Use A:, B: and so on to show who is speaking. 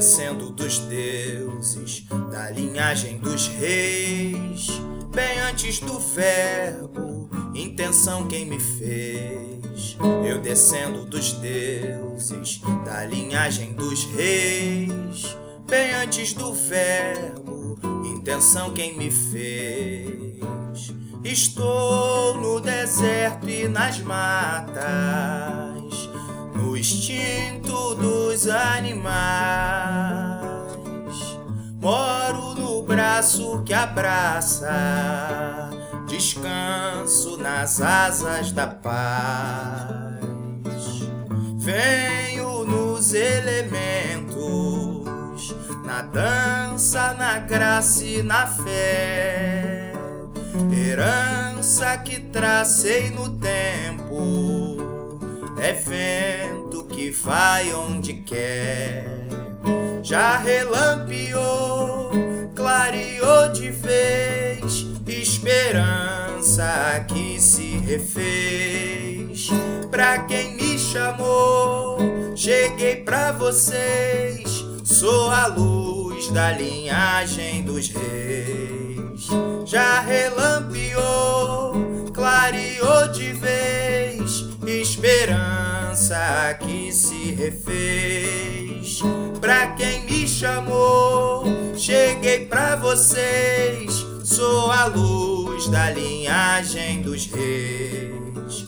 A: descendo dos deuses, da linhagem dos reis, bem antes do verbo, intenção quem me fez. Eu descendo dos deuses, da linhagem dos reis, bem antes do verbo, intenção quem me fez. Estou no deserto e nas matas, no instinto dos animais. Moro no braço que abraça, descanso nas asas da paz. Venho nos elementos, na dança, na graça e na fé. Herança que tracei no tempo, é vento que vai onde quer. Já relampeou, clareou de vez, esperança que se refez. Pra quem me chamou, cheguei pra vocês, sou a luz da linhagem dos reis. Já que se refez. Pra quem me chamou, cheguei pra vocês, sou a luz da linhagem dos reis.